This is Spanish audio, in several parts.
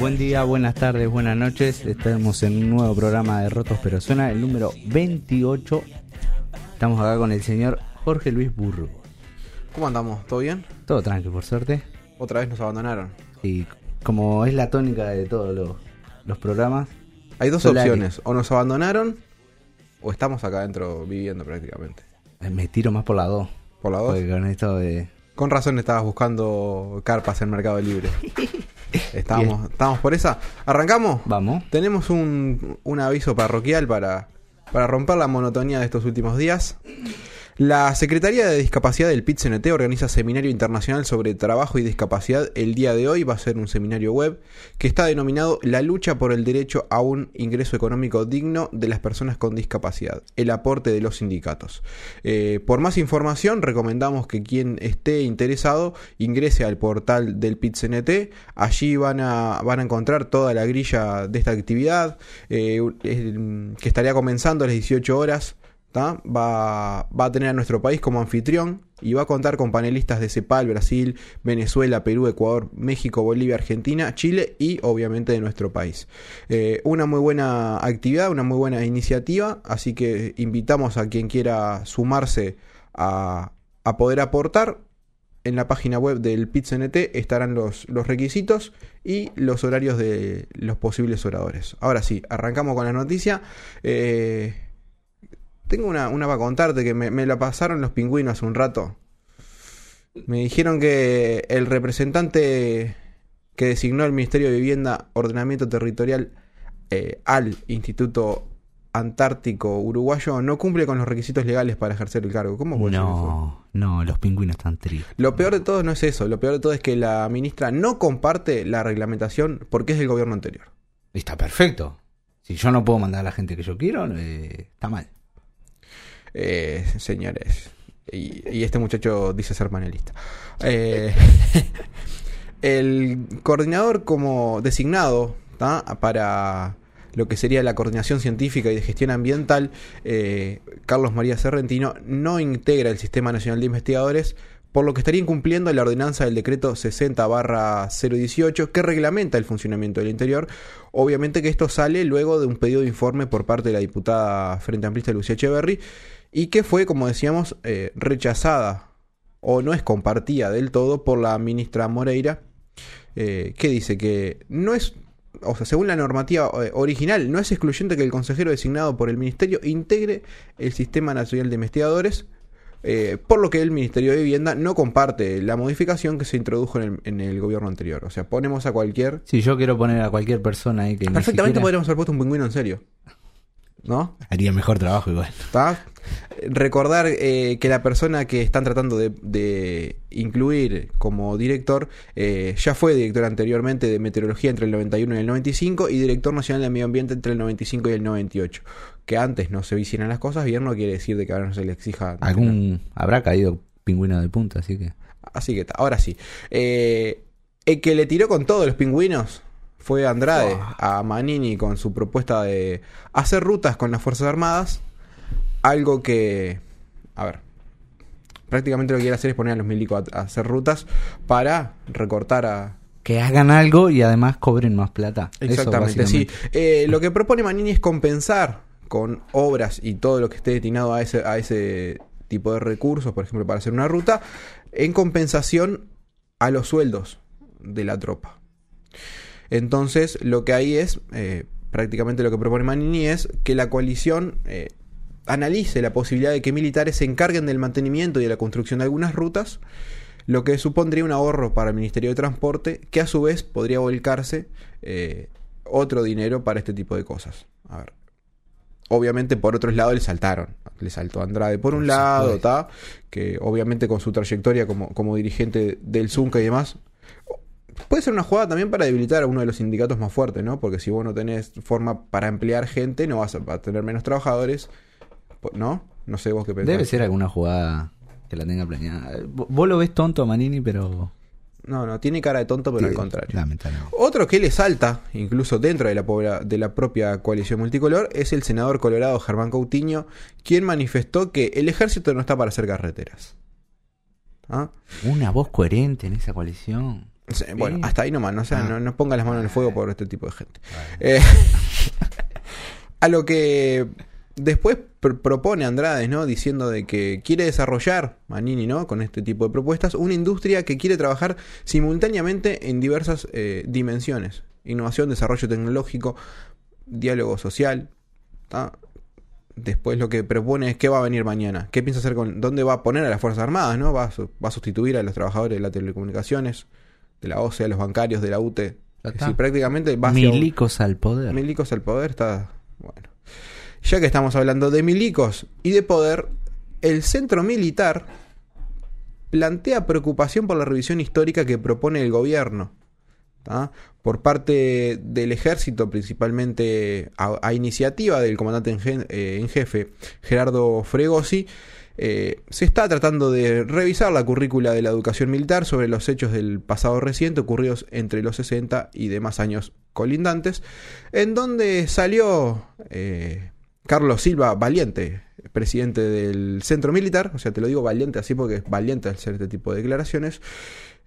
Buen día, buenas tardes, buenas noches. Estamos en un nuevo programa de Rotos Pero Suena, el número 28. Estamos acá con el señor Jorge Luis Burro. ¿Cómo andamos? ¿Todo bien? Todo tranquilo, por suerte. Otra vez nos abandonaron. Y como es la tónica de todos los, los programas, Hay dos opciones. O nos abandonaron o estamos acá adentro viviendo prácticamente. eh, me tiro más por la 2. Por la dos. Porque con esto de... Con razón estabas buscando carpas en Mercado Libre. Estábamos, estábamos por esa. ¿Arrancamos? Vamos. Tenemos un, un aviso parroquial para, para romper la monotonía de estos últimos días. La Secretaría de Discapacidad del PIT-CNT organiza seminario internacional sobre trabajo y discapacidad. El día de hoy va a ser un seminario web que está denominado La lucha por el derecho a un ingreso económico digno de las personas con discapacidad, el aporte de los sindicatos. Eh, por más información, recomendamos que quien esté interesado ingrese al portal del PIT-CNT. Allí van a, van a encontrar toda la grilla de esta actividad, eh, eh, que estaría comenzando a las 18 horas. Va, va a tener a nuestro país como anfitrión y va a contar con panelistas de CEPAL, Brasil, Venezuela, Perú, Ecuador, México, Bolivia, Argentina, Chile y obviamente de nuestro país. Eh, una muy buena actividad, una muy buena iniciativa, así que invitamos a quien quiera sumarse a, a poder aportar. En la página web del PITCNT estarán los, los requisitos y los horarios de los posibles oradores. Ahora sí, arrancamos con la noticia. Eh, tengo una, una para contarte que me, me la pasaron los pingüinos hace un rato. Me dijeron que el representante que designó el Ministerio de Vivienda, Ordenamiento Territorial eh, al Instituto Antártico Uruguayo no cumple con los requisitos legales para ejercer el cargo. ¿Cómo puede eso? No, no, los pingüinos están tristes. Lo peor de todo no es eso, lo peor de todo es que la ministra no comparte la reglamentación porque es del gobierno anterior. Está perfecto. Si yo no puedo mandar a la gente que yo quiero, eh, está mal. Eh, señores, y, este muchacho dice ser panelista. Eh, el coordinador como designado para lo que sería la coordinación científica y de gestión ambiental, eh, Carlos María Serrentino, no integra el Sistema Nacional de Investigadores, por lo que estaría incumpliendo la ordenanza del decreto 60-018 que reglamenta el funcionamiento del interior. Obviamente que esto sale luego de un pedido de informe por parte de la diputada Frente Amplista Lucía Echeverry y que fue, como decíamos, eh, rechazada o no es compartida del todo por la ministra Moreira, eh, que dice que no es, o sea, según la normativa eh, original, no es excluyente que el consejero designado por el ministerio integre el Sistema Nacional de Investigadores, eh, por lo que el Ministerio de Vivienda no comparte la modificación que se introdujo en el, en el gobierno anterior. O sea, ponemos a cualquier... Si yo quiero poner a cualquier persona ahí que Perfectamente siquiera- podríamos haber puesto un pingüino en serio. ¿No? haría mejor trabajo igual. ¿Está? Recordar eh, que la persona que están tratando de, de incluir como director eh, ya fue director anteriormente de meteorología entre el 91 y el 95 y director nacional de medio ambiente entre el 95 y el 98. Que antes no se hicieran las cosas bien no quiere decir de que ahora no se le exija. Algún habrá caído pingüino de punta, así que Así que está, ahora sí. Eh, el que le tiró con todos los pingüinos fue Andrade a Manini con su propuesta de hacer rutas con las Fuerzas Armadas. Algo que, a ver, prácticamente lo que quiere hacer es poner a los milicos a, a hacer rutas para recortar a... que hagan algo y además cobren más plata. Eso, Exactamente, sí. Eh, lo que propone Manini es compensar con obras y todo lo que esté destinado a ese, a ese tipo de recursos, por ejemplo, para hacer una ruta, en compensación a los sueldos de la tropa. Entonces, lo que hay es, eh, prácticamente lo que propone Manini es que la coalición eh, analice la posibilidad de que militares se encarguen del mantenimiento y de la construcción de algunas rutas, lo que supondría un ahorro para el Ministerio de Transporte, que a su vez podría volcarse eh, otro dinero para este tipo de cosas. A ver. Obviamente por otros lados le saltaron. Le saltó Andrade por un lado. ¿tá? que obviamente con su trayectoria como, como dirigente del Zunca y demás, puede ser una jugada también para debilitar a uno de los sindicatos más fuertes, ¿no? Porque si vos no tenés forma para emplear gente, no vas a, tener menos trabajadores, ¿no? No sé vos qué pensás. Debe ser alguna jugada que la tenga planeada. Vos lo ves tonto a Manini, pero No, no, tiene cara de tonto, pero al contrario. Lamentablemente. Otro que le salta, incluso dentro de la, pobla- de la propia coalición multicolor, es el senador colorado Germán Coutinho, quien manifestó que el ejército no está para hacer carreteras. ¿Ah? Una voz coherente en esa coalición. Sí, Bueno, hasta ahí nomás, no, o sea, Ah. no, no ponga las manos en el fuego por este tipo de gente. Eh, a lo que después pr- propone Andrade, ¿no? Diciendo de que quiere desarrollar, Manini, ¿no? Con este tipo de propuestas, una industria que quiere trabajar simultáneamente en diversas eh, dimensiones. Innovación, desarrollo tecnológico, diálogo social. ¿tá? Después lo que propone es qué va a venir mañana, qué piensa hacer con, dónde va a poner a las Fuerzas Armadas, ¿no? Va a, va a sustituir a los trabajadores de las telecomunicaciones, de la OCE, a los bancarios, de la UTE. Es decir, prácticamente va un- Milicos al poder. Milicos al poder está. Bueno. Ya que estamos hablando de milicos y de poder, el centro militar plantea preocupación por la revisión histórica que propone el gobierno. ¿tá? Por parte del ejército, principalmente a, a iniciativa del comandante en, eh, en jefe, Gerardo Fregosi, eh, se está tratando de revisar la currícula de la educación militar sobre los hechos del pasado reciente ocurridos entre los 60 y demás años colindantes, en donde salió eh, Carlos Silva Valiente, presidente del centro militar, o sea, te lo digo valiente así porque es valiente hacer este tipo de declaraciones,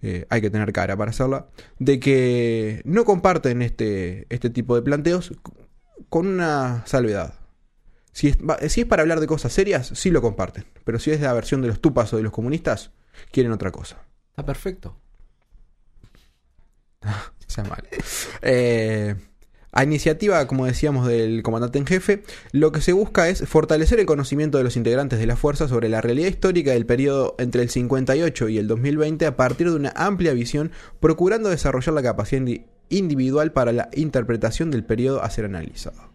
eh, hay que tener cara para hacerla, de que no comparten este, este tipo de planteos con una salvedad. Si es, va- si es para hablar de cosas serias, sí lo comparten. Pero si es de la versión de los tupas o de los comunistas, quieren otra cosa. Está perfecto. sea mal. Eh, a iniciativa, como decíamos, del comandante en jefe, lo que se busca es fortalecer el conocimiento de los integrantes de la fuerza sobre la realidad histórica del periodo entre el 58 y el 2020 a partir de una amplia visión, procurando desarrollar la capacidad indi- individual para la interpretación del periodo a ser analizado.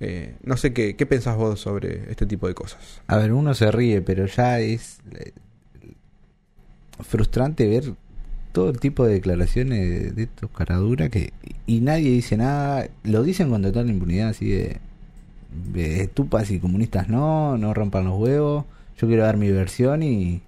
Eh, no sé qué, qué pensás vos sobre este tipo de cosas. A ver, uno se ríe, pero ya es eh, frustrante ver todo el tipo de declaraciones de, estos caraduras que y nadie dice nada, lo dicen con total impunidad así de, de estupas y comunistas no, no rompan los huevos, yo quiero dar mi versión y,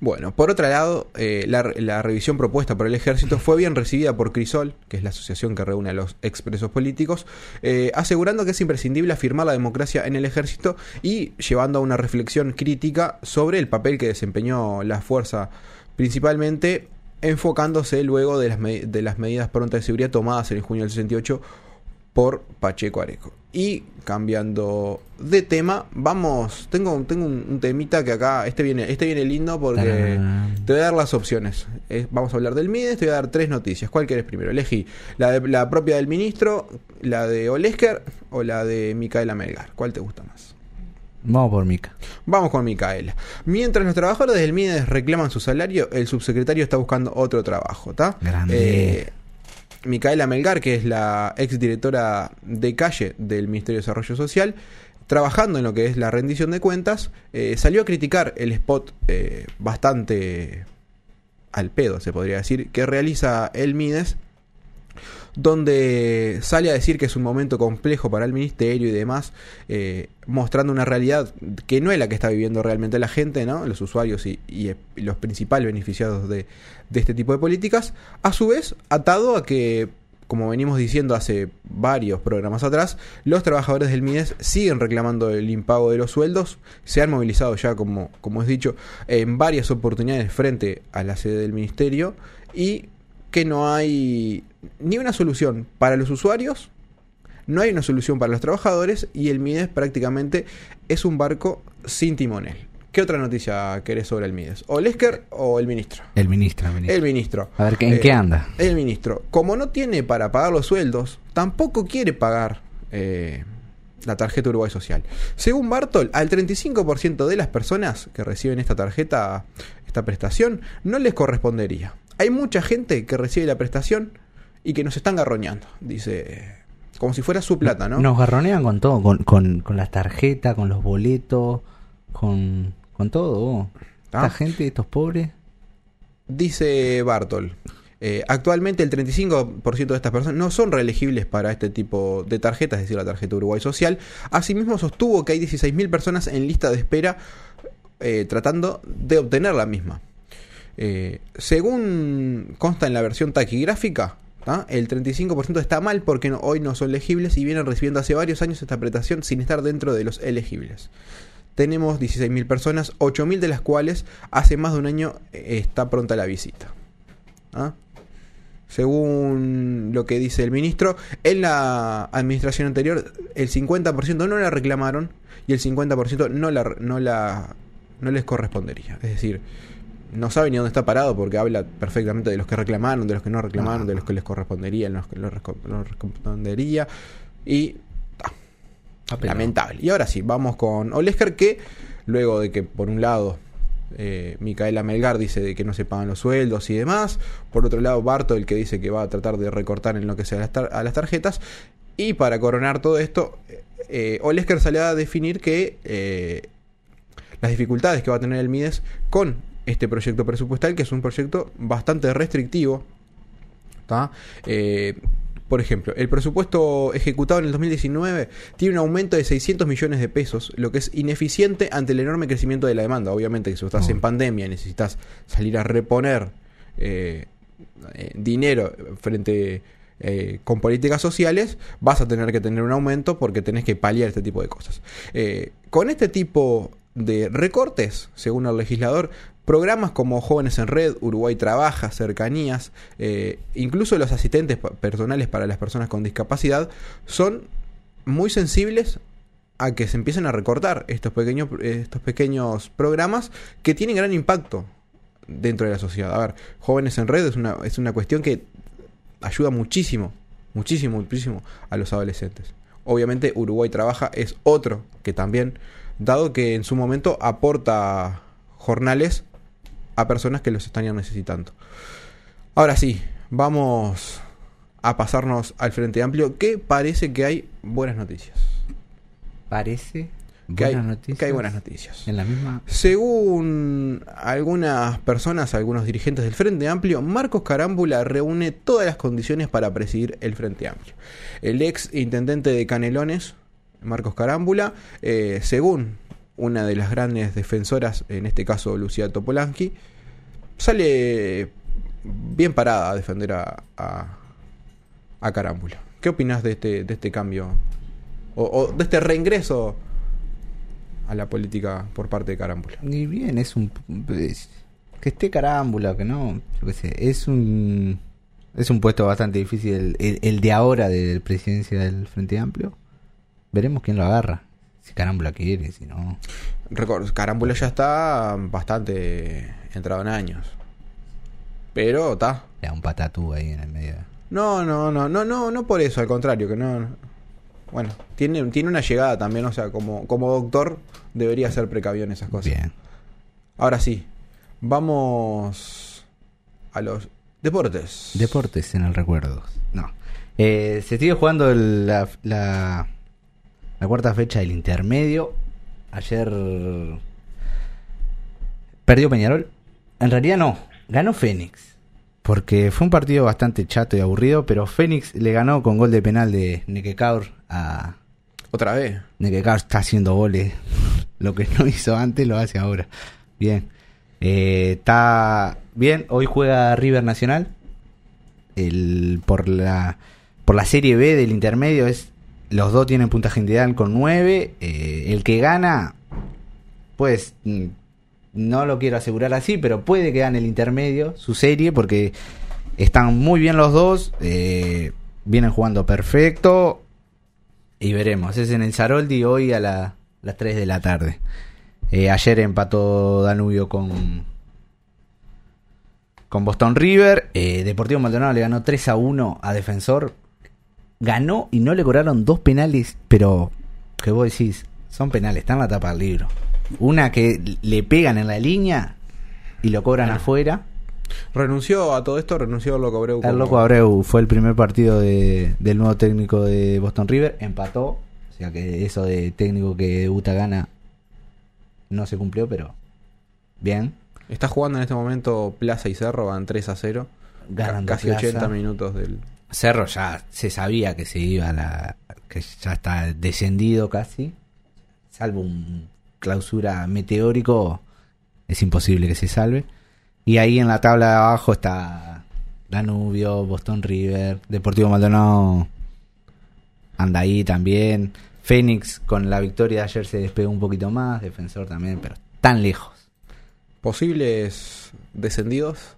Bueno, por otro lado, eh, la, la revisión propuesta por el ejército fue bien recibida por Crisol, que es la asociación que reúne a los expresos políticos, eh, asegurando que es imprescindible afirmar la democracia en el ejército y llevando a una reflexión crítica sobre el papel que desempeñó la fuerza, principalmente enfocándose luego de las, de las medidas prontas de seguridad tomadas en junio del 68 por Pacheco Areco. Y cambiando de tema, vamos, tengo, tengo un, un temita que acá, este viene, este viene lindo porque Tarán. te voy a dar las opciones. Eh, vamos a hablar del MIDES, te voy a dar tres noticias. ¿Cuál querés primero? Elegí la, de, la propia del ministro, la de Olesker o la de Micaela Melgar. ¿Cuál te gusta más? Vamos por Mica. Vamos con Micaela. Mientras los trabajadores del MIDES reclaman su salario, el subsecretario está buscando otro trabajo, ¿está? Grande. Eh, Micaela Melgar, que es la exdirectora de calle del Ministerio de Desarrollo Social, trabajando en lo que es la rendición de cuentas, eh, salió a criticar el spot eh, bastante al pedo, se podría decir, que realiza el MIDES, donde sale a decir que es un momento complejo para el ministerio y demás, eh, mostrando una realidad que no es la que está viviendo realmente la gente, ¿no? los usuarios y, eh, los principales beneficiados de, de este tipo de políticas, a su vez atado a que, como venimos diciendo hace varios programas atrás, los trabajadores del MIDES siguen reclamando el impago de los sueldos, se han movilizado ya, como, como es dicho, en varias oportunidades frente a la sede del ministerio y que no hay ni una solución para los usuarios, no hay una solución para los trabajadores y el MIDES prácticamente es un barco sin timonel. ¿Qué otra noticia querés sobre el MIDES? ¿O Lesker o el ministro? El ministro. el ministro. El ministro. A ver, ¿en Eh, qué anda? El ministro, como no tiene para pagar los sueldos, tampoco quiere pagar eh, la tarjeta Uruguay Social. Según Bartol, al 35% de las personas que reciben esta tarjeta, esta prestación, no les correspondería. Hay mucha gente que recibe la prestación y que nos están garroñando, dice, como si fuera su plata, ¿no? Nos garronean con todo, con, con, con las tarjetas, con los boletos, con, con todo. Ah. Esta gente, estos pobres. Dice Bartol, eh, actualmente el 35% de estas personas no son reelegibles para este tipo de tarjetas, es decir, la tarjeta Uruguay Social. Asimismo, sostuvo que hay 16.000 personas en lista de espera eh, tratando de obtener la misma. Eh, según consta en la versión taquigráfica, el 35% está mal porque hoy no son elegibles y vienen recibiendo hace varios años esta prestación sin estar dentro de los elegibles. Tenemos 16.000 personas, 8.000 de las cuales hace más de un año eh, está pronta la visita. ¿ah? Según lo que dice el ministro, en la administración anterior el 50% no la reclamaron y el 50% no la, no la no les correspondería. Es decir, no sabe ni dónde está parado porque habla perfectamente de los que reclamaron, de los que no reclamaron, de los que les correspondería, de los que no les correspondería. Y lamentable. Y ahora sí, vamos con Olesker que luego de que por un lado eh, Micaela Melgar dice de que no se pagan los sueldos y demás. Por otro lado, Barto, el que dice que va a tratar de recortar en lo que sea a las, tarjetas. Y para coronar todo esto, eh, Olesker sale a definir que eh, las dificultades que va a tener el Mides con este proyecto presupuestal, que es un proyecto bastante restrictivo. Eh, por ejemplo, el presupuesto ejecutado en el 2019 tiene un aumento de 600 millones de pesos, lo que es ineficiente ante el enorme crecimiento de la demanda. Obviamente que si estás en pandemia y necesitas salir a reponer eh, eh, dinero frente eh, con políticas sociales, vas a tener que tener un aumento porque tenés que paliar este tipo de cosas. con este tipo de recortes, según el legislador, Programas como Jóvenes en Red, Uruguay Trabaja, Cercanías, eh, incluso los asistentes personales para las personas con discapacidad, son muy sensibles a que se empiecen a recortar estos pequeños, estos pequeños programas que tienen gran impacto dentro de la sociedad. A ver, Jóvenes en Red es una, es una cuestión que ayuda muchísimo, muchísimo, muchísimo a los adolescentes. Obviamente Uruguay Trabaja es otro que también, dado que en su momento aporta jornales a personas que los estarían necesitando. Ahora sí, vamos a pasarnos al Frente Amplio, que parece que hay buenas noticias. Parece que hay, noticias. que hay buenas noticias. En la misma. Según algunas personas, algunos dirigentes del Frente Amplio, Marcos Carámbula reúne todas las condiciones para presidir el Frente Amplio. El ex intendente de Canelones, Marcos Carámbula, eh, según una de las grandes defensoras, en este caso Lucía Topolanqui, sale bien parada a defender a, a, Carámbula. ¿Qué opinas de este, de este cambio? O, de este reingreso a la política por parte de Carámbula. Ni bien, es un... que esté Carámbula, que no, yo qué sé, es un... Es un puesto bastante difícil el, el de ahora de presidencia del Frente Amplio. Veremos quién lo agarra. Si Carámbula quiere, si no. Carámbula ya está bastante entrado en años. Pero está. Le da un patatú ahí en el medio. No, no, no, no, no, no por eso, al contrario, que no. Bueno, tiene, tiene una llegada también, o sea, como, como doctor debería ser precavido en esas cosas. Bien. Ahora sí, vamos a los deportes. Deportes en el recuerdo. No. Eh, se sigue jugando la, la la cuarta fecha del intermedio. Ayer perdió Peñarol. En realidad no, ganó Fénix. Porque fue un partido bastante chato y aburrido, pero Fénix le ganó con gol de penal de Nequecaur a... ¿Otra vez? Nequecaur está haciendo goles. Lo que no hizo antes lo hace ahora. Bien. Eh, está bien. Hoy juega River Nacional. El, por la por la Serie B del intermedio es los dos tienen puntaje individual con 9. Eh, el que gana, pues mm, no lo quiero asegurar así, pero puede que gane el intermedio, su serie, porque están muy bien los dos. Eh, vienen jugando perfecto. Y veremos. Es en el Zaroldi hoy a las 3 de la tarde. Eh, ayer empató Danubio con, con Boston River. Deportivo Maldonado le ganó 3 a 1 a Defensor ganó y no le cobraron dos penales, pero que vos decís, son penales, están en la tapa del libro. Una que le pegan en la línea y lo cobran afuera. Renunció a todo esto, renunció a Loco Abreu. El Loco Abreu fue el primer partido de, del nuevo técnico de Boston River, empató, o sea que eso de técnico que debuta gana no se cumplió, pero bien. Está jugando en este momento Plaza y Cerro, van 3 a 0. Ganan casi 80 minutos del, Cerro ya se sabía que se iba a la. que ya está descendido casi. Salvo un clausura meteórico, es imposible que se salve. Y ahí en la tabla de abajo está Danubio, Boston River, Deportivo Maldonado anda ahí también. Fénix con la victoria de ayer se despegó un poquito más, defensor también, pero tan lejos. ¿Posibles descendidos?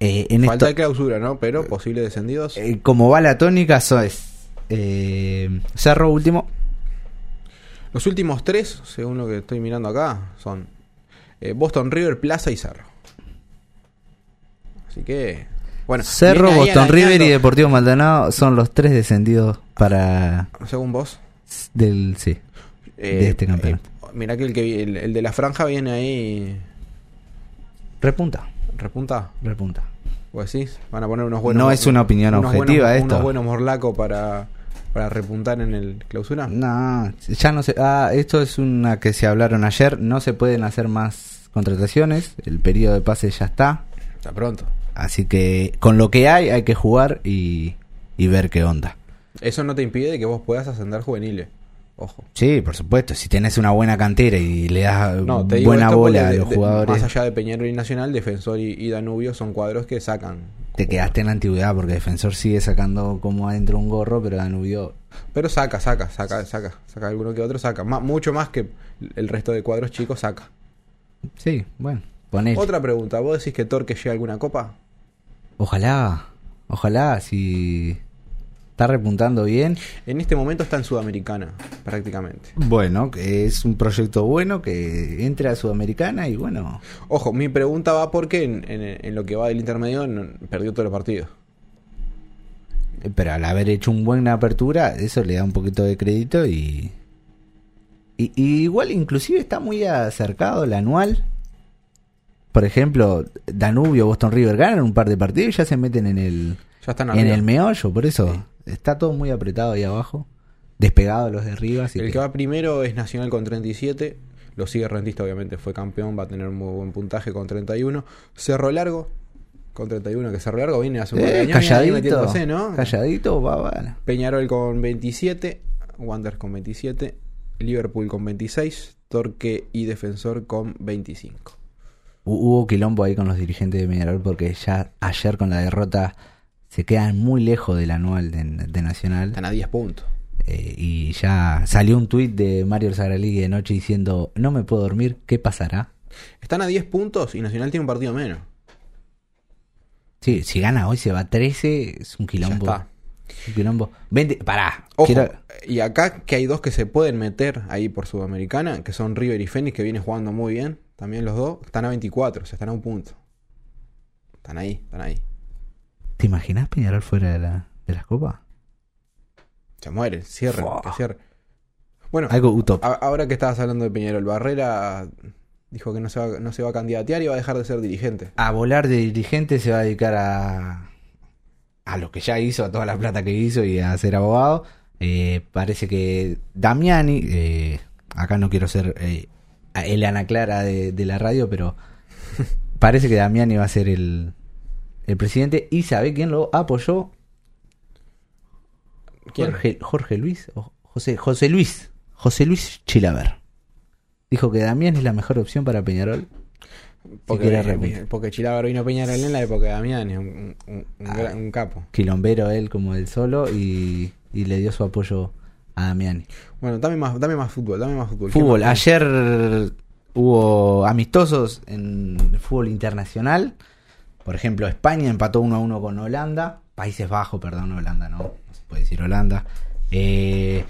Eh, en Falta esto- de clausura, ¿no? Pero posibles descendidos. eh, como va la tónica, eso es eh, Cerro último, Los últimos tres, según lo que estoy mirando acá, son Boston River, Plaza y Cerro. Así que. Bueno, Cerro, Boston River y Deportivo Maldonado son los tres descendidos para Según vos. del sí. De este campeonato. mirá que el, que el, el de la franja viene ahí. Repunta, Repunta. repunta. ¿Vos decís? Van a poner unos buenos. No es una opinión unos objetiva buenos, esto. Unos buenos morlacos para, para repuntar en el clausura. No, ya no sé. Ah, esto es una que se hablaron ayer. No se pueden hacer más contrataciones. El periodo de pase ya está. Está pronto. Así que con lo que hay hay que jugar y, y ver qué onda. Eso no te impide que vos puedas ascender juveniles. Ojo. Sí, por supuesto. Si tenés una buena cantera y le das No, te digo buena bola a de- los de- jugadores, más allá de Peñarol y Nacional, Defensor y, y Danubio son cuadros que sacan. te quedaste en la antigüedad porque Defensor sigue sacando como adentro un gorro, pero Danubio Pero saca, saca, saca, saca. Saca alguno que otro, saca. Mucho más que el resto de cuadros chicos, saca. Sí, bueno, ponele. Otra pregunta. ¿Vos decís que Torque llega a alguna copa? Ojalá, ojalá, si está repuntando bien. En este momento está en Sudamericana, prácticamente. Bueno, que es un proyecto bueno que entre a Sudamericana y bueno, Ojo, mi pregunta va porque en, en- en lo que va del intermedio no- perdió todos los partidos. eh, pero al haber hecho un buena apertura, eso le da un poquito de crédito y, y, y igual inclusive está muy acercado el anual. Por ejemplo, Danubio, Boston River ganan un par de partidos y ya se meten en el, Ya están en el meollo, por eso está todo muy apretado ahí abajo, despegado los de arriba. Así El que- que va primero es Nacional con 37. Lo sigue Rentista, obviamente fue campeón, va a tener un muy buen puntaje con 31. Cerro Largo con 31, que Cerro Largo viene hace un Eh, años viene ahí calladito, ¿no? calladito, va, va. Peñarol con 27, Wanderers con 27, Liverpool con 26, Torque y Defensor con 25. Hu- Hubo quilombo ahí con los dirigentes de Peñarol porque ya ayer con la derrota se quedan muy lejos del anual de, de Nacional. Están a 10 puntos. Eh, y ya salió un tuit de Mario Zagraligui de noche diciendo, no me puedo dormir, ¿qué pasará? Están a 10 puntos y Nacional tiene un partido menos. Sí, si gana hoy se va a 13, es un quilombo. Ya está. Un quilombo. 20, pará. Ojo, quiero- y acá que hay dos que se pueden meter ahí por Sudamericana, que son River y Fénix, que vienen jugando muy bien, también los dos, están a 24, o sea, están a un punto. Están ahí, están ahí. ¿Te imaginas Peñarol fuera de, la, de las copas? Se Fua. que cierren. Bueno, Algo utópico. ahora que estabas hablando de Peñarol, Barrera dijo que no se, va, no se va a candidatear y va a dejar de ser dirigente. a volar de dirigente se va a dedicar a a lo que ya hizo, a toda la plata que hizo y a ser abogado. Eh, parece que Damiani, eh, acá no quiero ser eh, el Ana Clara de, de la radio, pero parece que Damiani va a ser el, el presidente. ¿Y sabe quién lo apoyó? ¿Quién? Jorge, Jorge Luis o José, José Luis. José Luis Chilaver. Dijo que Damián es la mejor opción para Peñarol. Porque, porque Chilaver vino Peñarol en la época de Damián, es un, un- un Ah. un capo. Quilombero él como él solo y, y le dio su apoyo a Damiani. Bueno, dame más, dame más fútbol, dame más fútbol. ¿Qué Fútbol. Ayer hubo amistosos en el fútbol internacional. Por ejemplo, España empató 1 a 1 con Holanda. Países Bajos, perdón, Holanda no. No se puede decir Holanda. Eh,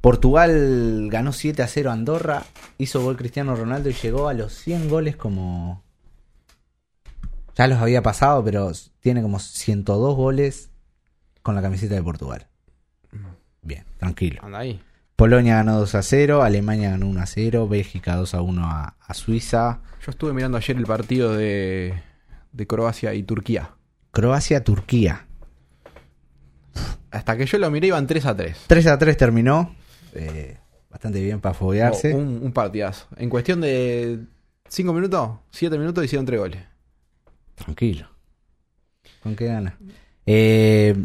Portugal ganó 7 a 0 a Andorra. Hizo gol Cristiano Ronaldo y llegó a los 100 goles como... Ya los había pasado, pero tiene como 102 goles con la camiseta de Portugal. Bien, tranquilo. Anda ahí. Polonia ganó 2 a 0, Alemania ganó 1 a 0, Bélgica 2 a 1 a, a Suiza, Yo estuve mirando ayer el partido de, de Croacia y Turquía. Croacia, Turquía. Hasta que yo lo miré iban 3 a 3. 3 a 3 terminó. eh, bastante bien para foguearse. un, un partidazo. En cuestión de 5 minutos, 7 minutos hicieron 3 goles. Tranquilo. ¿Con qué gana? Eh,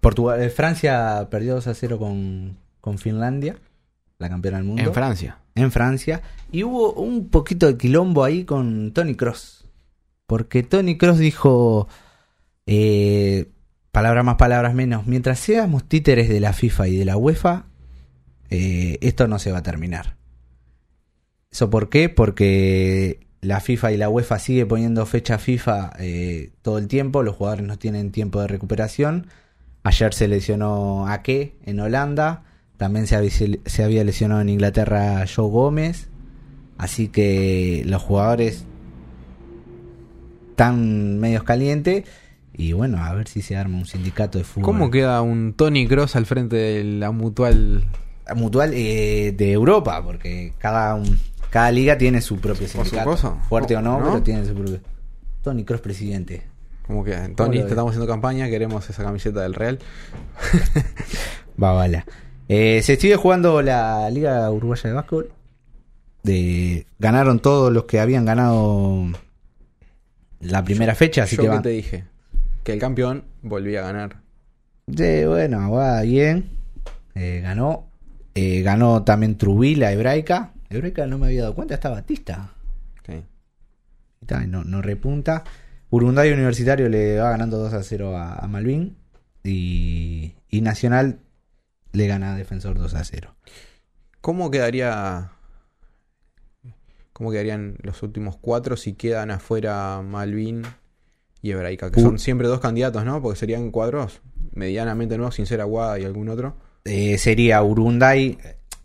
Portugal, eh, Francia perdió 2 a 0 con, con Finlandia, la campeona del mundo. En Francia. en Francia. Y hubo un poquito de quilombo ahí con Tony Cross. Porque Tony Cross dijo, eh, palabras más, palabras menos, mientras seamos títeres de la FIFA y de la UEFA, eh, esto no se va a terminar. ¿Eso por qué? Porque la FIFA y la UEFA sigue poniendo fecha FIFA eh, todo el tiempo, los jugadores no tienen tiempo de recuperación. Ayer se lesionó Ake en Holanda, también se había, se había lesionado en Inglaterra Joe Gómez, así que los jugadores están medios calientes y bueno, a ver si se arma un sindicato de fútbol. ¿Cómo queda un Tony Cross al frente de la mutual? Mutual eh, de Europa, porque cada un, cada liga tiene su propio sindicato. Fuerte o no, ¿No? pero tiene su propio. Tony Cross presidente. Como que ¿Cómo Tony, te estamos haciendo campaña, queremos esa camiseta del Real. Va, vale. Eh, se sigue jugando la Liga Uruguaya de Básquetbol. De, ganaron todos los que habían ganado la primera fecha, así Yo que que van. te dije que el campeón volvía a ganar. Sí, bueno, va bien. Eh, ganó. Eh, ganó también Trubila, Hebraica. Hebraica no me había dado cuenta, está Batista. Sí. Está, no, no repunta. Urunday Universitario le va ganando 2 a 0 a, a Malvin. Y, y Nacional le gana a Defensor 2 a 0. ¿Cómo quedaría? ¿Cómo quedarían los últimos cuatro si quedan afuera Malvin y Hebraica? Que son siempre dos candidatos, ¿no? Porque serían cuadros medianamente nuevos, sin ser Aguada y algún otro. Eh, sería Urunday.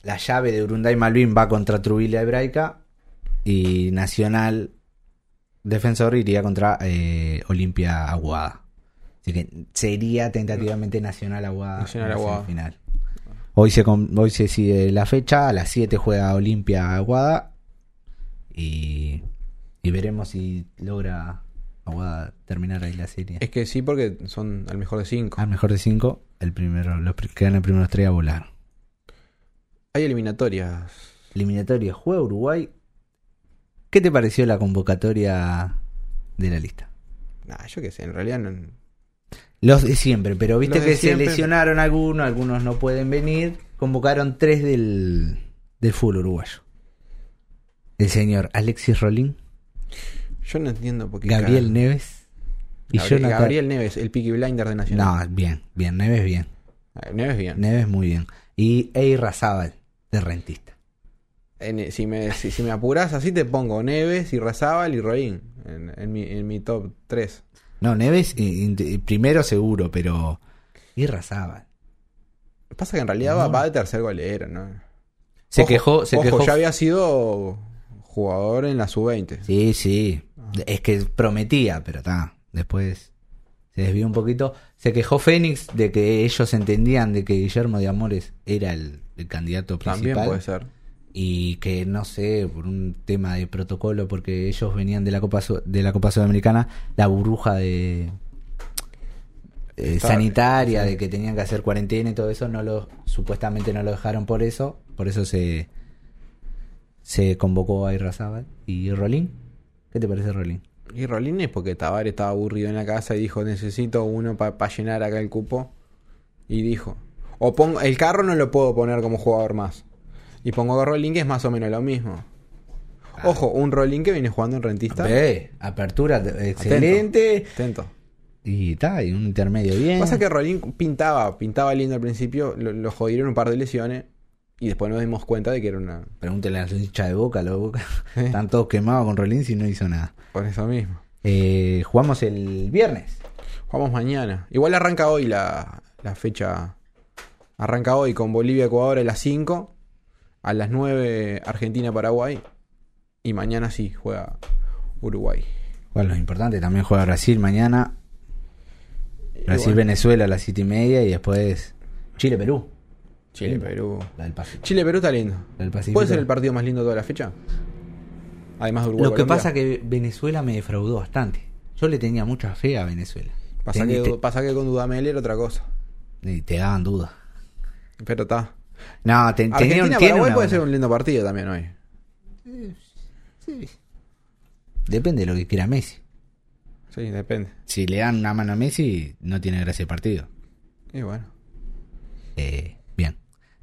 La llave de Urunday Malvin va contra Trubila Hebraica. Y Nacional Defensor iría contra eh, Olimpia Aguada. Así que sería tentativamente Nacional Aguada. Nacional Aguada. semifinal. Hoy se, hoy se sigue la fecha. A las 7 juega Olimpia Aguada. Y, y veremos si logra Aguada terminar ahí la serie. Es que sí, porque son al mejor de cinco. Al mejor de 5, el primero, los pri- que ganan primeros 3 a volar. Hay eliminatorias. Eliminatoria juega Uruguay. ¿Qué te pareció la convocatoria de la lista? Nah, yo qué sé, en realidad no. Los de siempre, pero viste Los que se siempre. lesionaron algunos, algunos no pueden venir. Convocaron tres del, del fútbol uruguayo. El señor Alexis Rolín, Yo no entiendo por qué. Gabriel. Neves y Gabriel, Jonathan. Gabriel Neves, el Peaky Blinder de Nacional. No, bien, bien, Neves bien. Ah, Neves bien. Neves muy bien. Y Eira Zabal, de rentista. En- si, me, si, si me apuras así te pongo Neves y Razábal y Roín en, en mi, en mi top 3. No, Neves eh, int- primero seguro, pero. Eira Zabal. Pasa que en realidad va, va de tercer golero, ¿no? Se Ojo, quejó, se ojo, quejó. ya había sido jugador en la sub-20. Sí, sí. Es que prometía, pero está. Después se desvió un poquito. Se quejó Fénix de que ellos entendían de que Guillermo de Amores era el, el candidato También principal. puede ser. Y que no sé, por un tema de protocolo, porque ellos venían de la Copa de la Copa Sudamericana, la burbuja de eh, sanitaria, sí. de que tenían que hacer cuarentena y todo eso, no lo, supuestamente no lo dejaron por eso, por eso se se convocó a Irrazábal y Rolín. ¿Qué te parece Rolín? Y Rolín es porque Tavares estaba aburrido en la casa y dijo, necesito uno para llenar acá el cupo. Y dijo, o pongo, el carro no lo puedo poner como jugador más. Y pongo a Rolín que es más o menos lo mismo. Ojo, un Rolín que viene jugando en rentista. Ve, apertura t- excelente Atento. y está, y un intermedio bien. Pasa que Rolín pintaba, pintaba lindo al principio, lo, lo jodieron un par de lesiones y después nos dimos cuenta de que era una... Pregúntele a los hinchas de Boca, de Boca están todos quemados con Rolín si no hizo nada. Por eso mismo. Eh, jugamos el viernes. Jugamos mañana. Igual arranca hoy la, la fecha. Arranca hoy con Bolivia-Ecuador a las 5. A las 9 Argentina-Paraguay. Y mañana sí juega Uruguay. Bueno, lo importante, también juega Brasil mañana. Y Brasil-Venezuela a las siete y media y después Chile-Perú. Bueno, Chile-Perú. La del Pacífico. Chile-Perú está lindo. La del Pacífico. ¿Puede ser el partido más lindo de toda la fecha? Además de Uruguay. Lo que Colombia. pasa que Venezuela me defraudó bastante. Yo le tenía mucha fe a Venezuela. Pasa, Tenía- que, te, pasa que con Dudamel era otra cosa. y te daban dudas. Pero está. No, te- tenía un, tiene Argentina-Paraguay una puede ser un lindo partido también hoy. Depende de lo que quiera Messi. Sí, depende. Si le dan una mano a Messi, no tiene gracia el partido. Y bueno. Eh.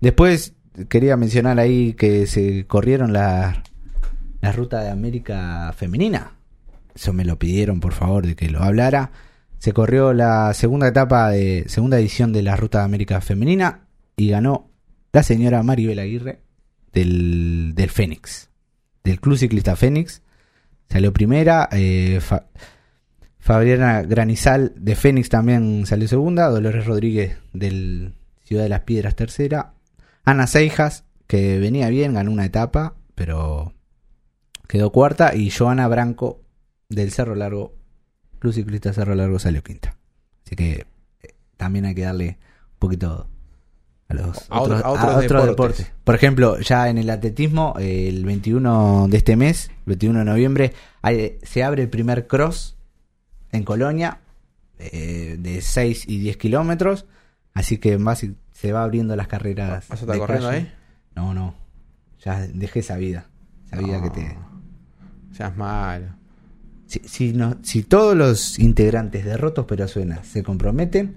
Después quería mencionar ahí que se corrieron la, la ruta de América femenina. Eso me lo pidieron, por favor, de que lo hablara. Se corrió la segunda etapa de segunda edición de la ruta de América femenina y ganó la señora Maribel Aguirre del, del Fénix, del Club Ciclista Fénix. salió primera. Eh, Fa- Fabiana Granizal de Fénix también salió segunda. Dolores Rodríguez del Ciudad de las Piedras tercera. Ana Seijas, que venía bien, ganó una etapa, pero quedó cuarta. Y Joana Branco del Cerro Largo, Club Ciclista Cerro Largo, salió quinta. Así que eh, también hay que darle un poquito a los A otros, otro- a otros otros deportes. Por ejemplo, ya en el atletismo, eh, el 21 de este mes, 21 de noviembre, hay- se abre el primer cross en Colonia eh, de 6 y 10 kilómetros. Así que más se va abriendo las carreras. ¿Vas a estar corriendo calle. ahí? No, no. Ya dejé esa vida. Esa vida que te. Seas malo. Si, si, no- si todos los integrantes de Rotos pero Suena se comprometen,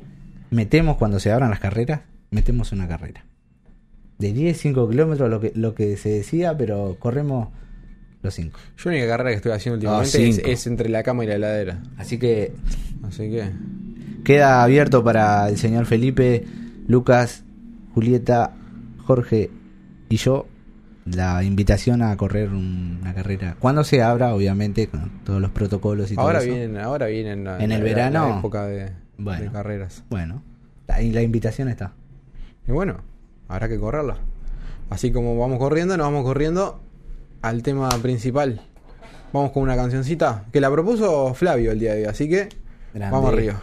metemos cuando se abran las carreras, metemos una carrera. De 10, 5 kilómetros, lo que, lo que se decía, pero corremos los 5. Yo la única carrera que estoy haciendo Ah, últimamente es, es entre la cama y la heladera. Así que Así que. queda abierto para el señor Felipe, Lucas, Julieta, Jorge y yo la invitación a correr un- una carrera. Cuando se abra, obviamente, con todos los protocolos y Ahora todo eso. vienen, ahora vienen la- En el la- verano. la época de, carreras. Bueno, la, y la invitación está. Y bueno, habrá que correrla. Así como vamos corriendo, nos vamos corriendo al tema principal. Vamos con una cancioncita que la propuso Flavio el día de hoy, así que Grande. vamos arriba.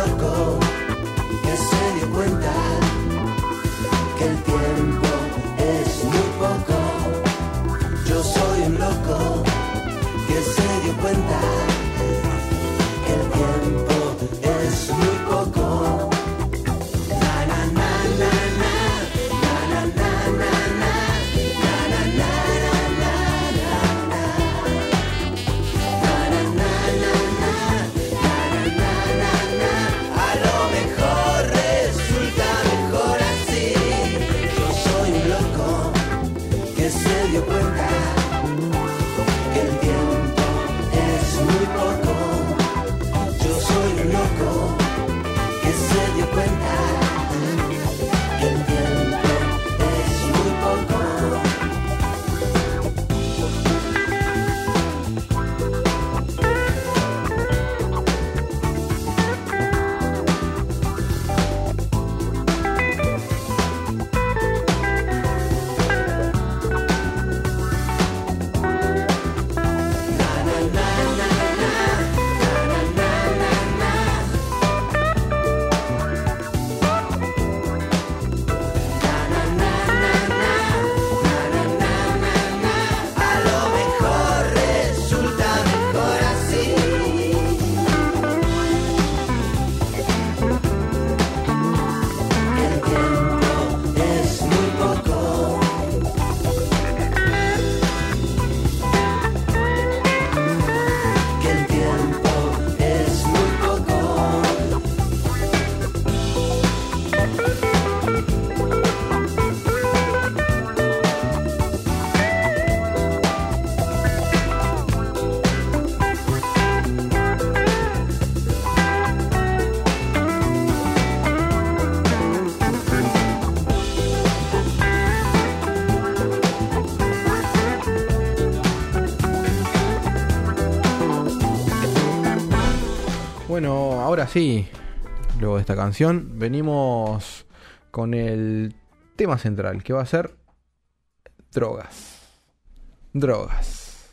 Loco sí, luego de esta canción, venimos con el tema central, que va a ser drogas. Drogas.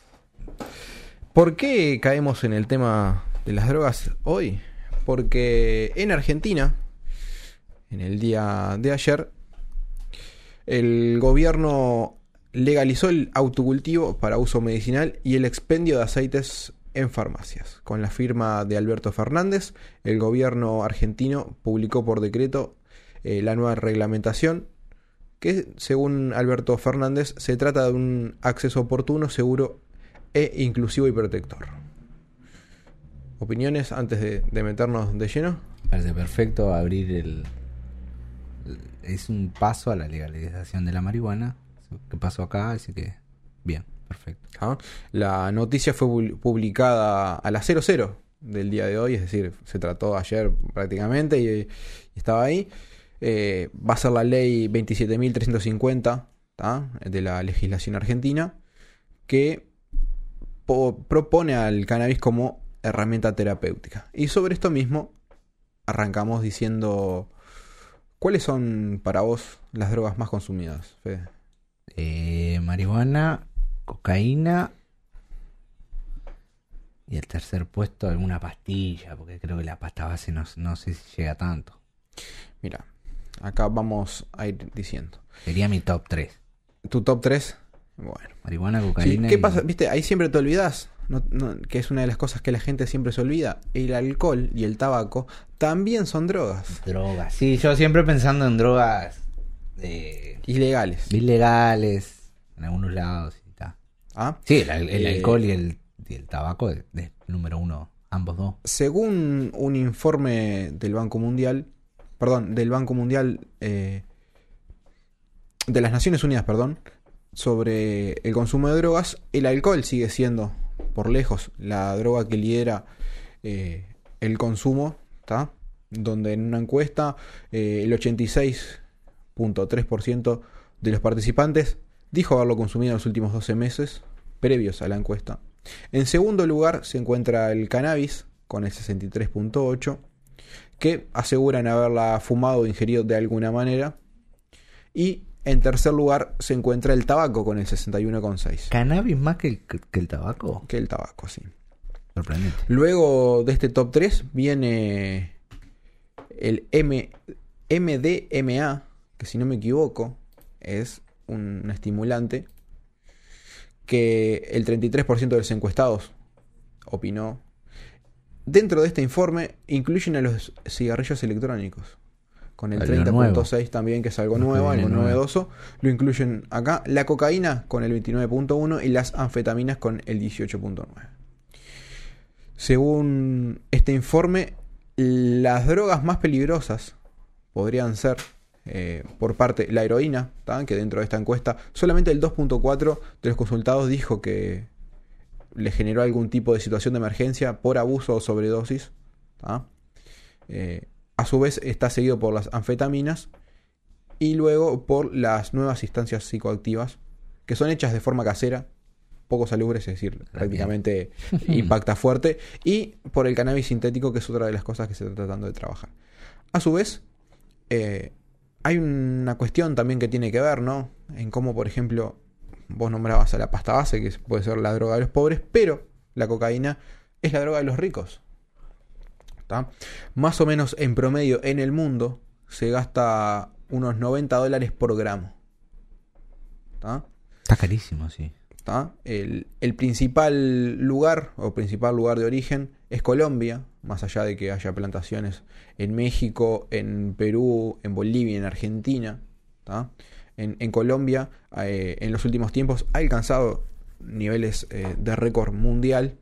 ¿Por qué caemos en el tema de las drogas hoy? Porque en Argentina en el día de ayer, el gobierno legalizó el autocultivo para uso medicinal y el expendio de aceites en farmacias. Con la firma de Alberto Fernández, el gobierno argentino publicó por decreto eh, la nueva reglamentación que, según Alberto Fernández, se trata de un acceso oportuno, seguro e inclusivo y protector. ¿Opiniones antes de, meternos de lleno? Parece perfecto abrir el, el- Es un paso a la legalización de la marihuana. que pasó acá? Así que, bien, perfecto. ¿ah? La noticia fue publicada a las 00 del día de hoy, es decir, se trató ayer prácticamente y, estaba ahí. Eh, va a ser la ley 27.350 ¿tá? de la legislación argentina que po- propone al cannabis como herramienta terapéutica. Y sobre esto mismo arrancamos diciendo cuáles son para vos las drogas más consumidas, Fede? Eh, marihuana, cocaína. Y el tercer puesto, alguna pastilla, porque creo que la pasta base no, no sé si llega tanto. Mira, acá vamos a ir diciendo. Sería mi top 3. ¿Tu top 3? Bueno. Marihuana, Sí, cocaína. ¿Qué y- pasa? Viste, ahí siempre te olvidas, no- no, que es una de las cosas que la gente siempre se olvida. El alcohol y el tabaco también son drogas Drogas. Sí, yo siempre pensando en drogas eh, ilegales. ilegales en algunos lados. ¿Ah? Sí, el, el Eh, alcohol y el, y el tabaco es, es número uno, ambos dos. Según un informe del Banco Mundial, perdón, del Banco Mundial, eh, de las Naciones Unidas, perdón, sobre el consumo de drogas, el alcohol sigue siendo, por lejos, la droga que lidera eh, el consumo, ¿tá? Donde en una encuesta eh, el 86.3% de los participantes dijo haberlo consumido en los últimos 12 meses, previos a la encuesta. En segundo lugar se encuentra el cannabis, con el 63.8%, que aseguran haberla fumado o ingerido de alguna manera. Y en tercer lugar se encuentra el tabaco, con el 61.6%. ¿Cannabis más que el, que el tabaco? Que el tabaco, sí. Sorprendente. Luego de este top 3 viene el M MDMA, que si no me equivoco es un estimulante que el 33% de los encuestados opinó. Dentro de este informe incluyen a los cigarrillos electrónicos. Con el Algo nuevo. 30.6 también, que es algo nuevo, algo novedoso. Lo incluyen acá. La cocaína con el 29.1 y las anfetaminas con el 18.9. Según este informe, las drogas más peligrosas podrían ser, eh, por parte, la heroína, ¿tá? que dentro de esta encuesta, solamente el 2.4 de los consultados dijo que le generó algún tipo de situación de emergencia por abuso o sobredosis. Eh, a su vez está seguido por las anfetaminas y luego por las nuevas instancias psicoactivas que son hechas de forma casera, poco salubres, es decir, prácticamente impacta fuerte, y por el cannabis sintético, que es otra de las cosas que se está tratando de trabajar. A su vez, eh, hay una cuestión también que tiene que ver, ¿no? En cómo, por ejemplo, vos nombrabas a la pasta base, que puede ser la droga de los pobres, pero la cocaína es la droga de los ricos. ¿tá? Más o menos en promedio en el mundo se gasta unos 90 dólares por gramo. ¿tá? Está carísimo, sí. El, principal lugar o principal lugar de origen es Colombia, más allá de que haya plantaciones en México, en Perú, en Bolivia, en Argentina. En, Colombia, eh, en los últimos tiempos, ha alcanzado niveles eh, de récord mundial.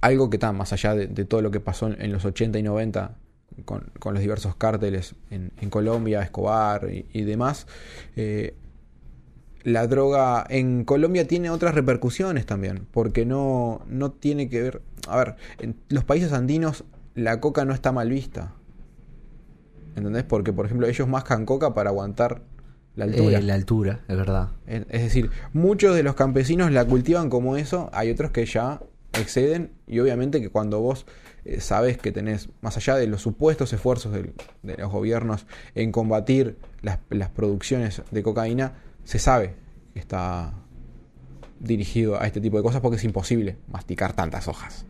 Algo que está más allá de, todo lo que pasó en, los 80 y 90 con, los diversos cárteles en, Colombia, Escobar y, y demás. eh, la droga en Colombia tiene otras repercusiones también, porque no, no tiene que ver... A ver, en los países andinos la coca no está mal vista. ¿Entendés? Porque, por ejemplo, ellos mascan coca para aguantar la altura. Eh, la altura, es verdad. Es decir, muchos de los campesinos la cultivan como eso, hay otros que ya exceden y obviamente que cuando vos eh, sabes que tenés, más allá de los supuestos esfuerzos del- de los gobiernos en combatir las, las producciones de cocaína, se sabe que está dirigido a este tipo de cosas porque es imposible masticar tantas hojas.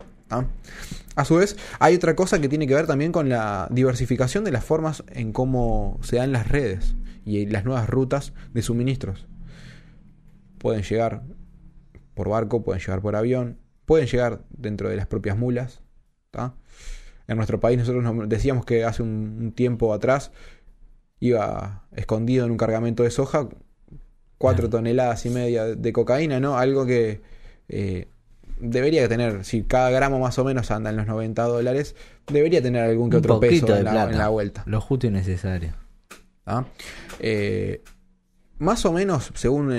A su vez, hay otra cosa que tiene que ver también con la diversificación de las formas en cómo se dan las redes y las nuevas rutas de suministros. Pueden llegar por barco, pueden llegar por avión, pueden llegar dentro de las propias mulas. En nuestro país nosotros nos decíamos que hace un tiempo atrás iba escondido en un cargamento de soja cuatro Claro. toneladas y media de cocaína, ¿no? Algo que eh, debería tener, si cada gramo más o menos anda en los 90 dólares, debería tener algún que Un otro peso de en la, plata. en la vuelta. Lo justo y necesario. ¿ah? Eh, más o menos, según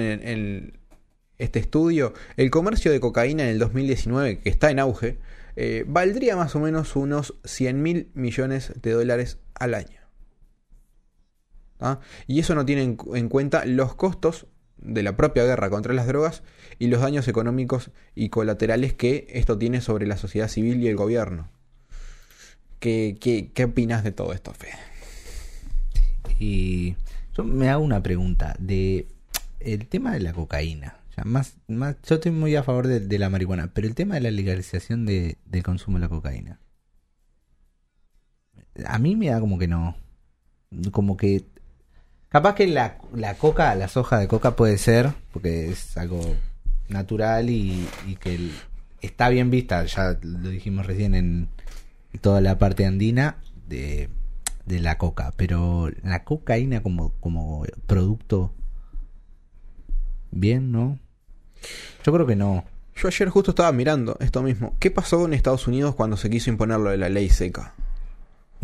este estudio, el comercio de cocaína en el 2019, que está en auge, eh, valdría más o menos unos 100 mil millones de dólares al año. ¿Ah? Y eso no tiene en, cu- en cuenta los costos de la propia guerra contra las drogas y los daños económicos y colaterales que esto tiene sobre la sociedad civil y el gobierno. ¿Qué, qué, qué opinas de todo esto, Fede? Y yo me hago una pregunta de el tema de la cocaína. Más, más, yo estoy muy a favor de, de la marihuana, pero el tema de la legalización de, del consumo de la cocaína. A mí me da como que no. Como que. Capaz que la, la coca, la soja de coca puede ser, porque es algo natural y, y que el- está bien vista, ya lo dijimos recién en toda la parte andina de, de la coca, pero la cocaína como, como producto, bien, ¿no? Yo creo que no. Yo ayer justo estaba mirando esto mismo. ¿Qué pasó en Estados Unidos cuando se quiso imponer lo de la ley seca?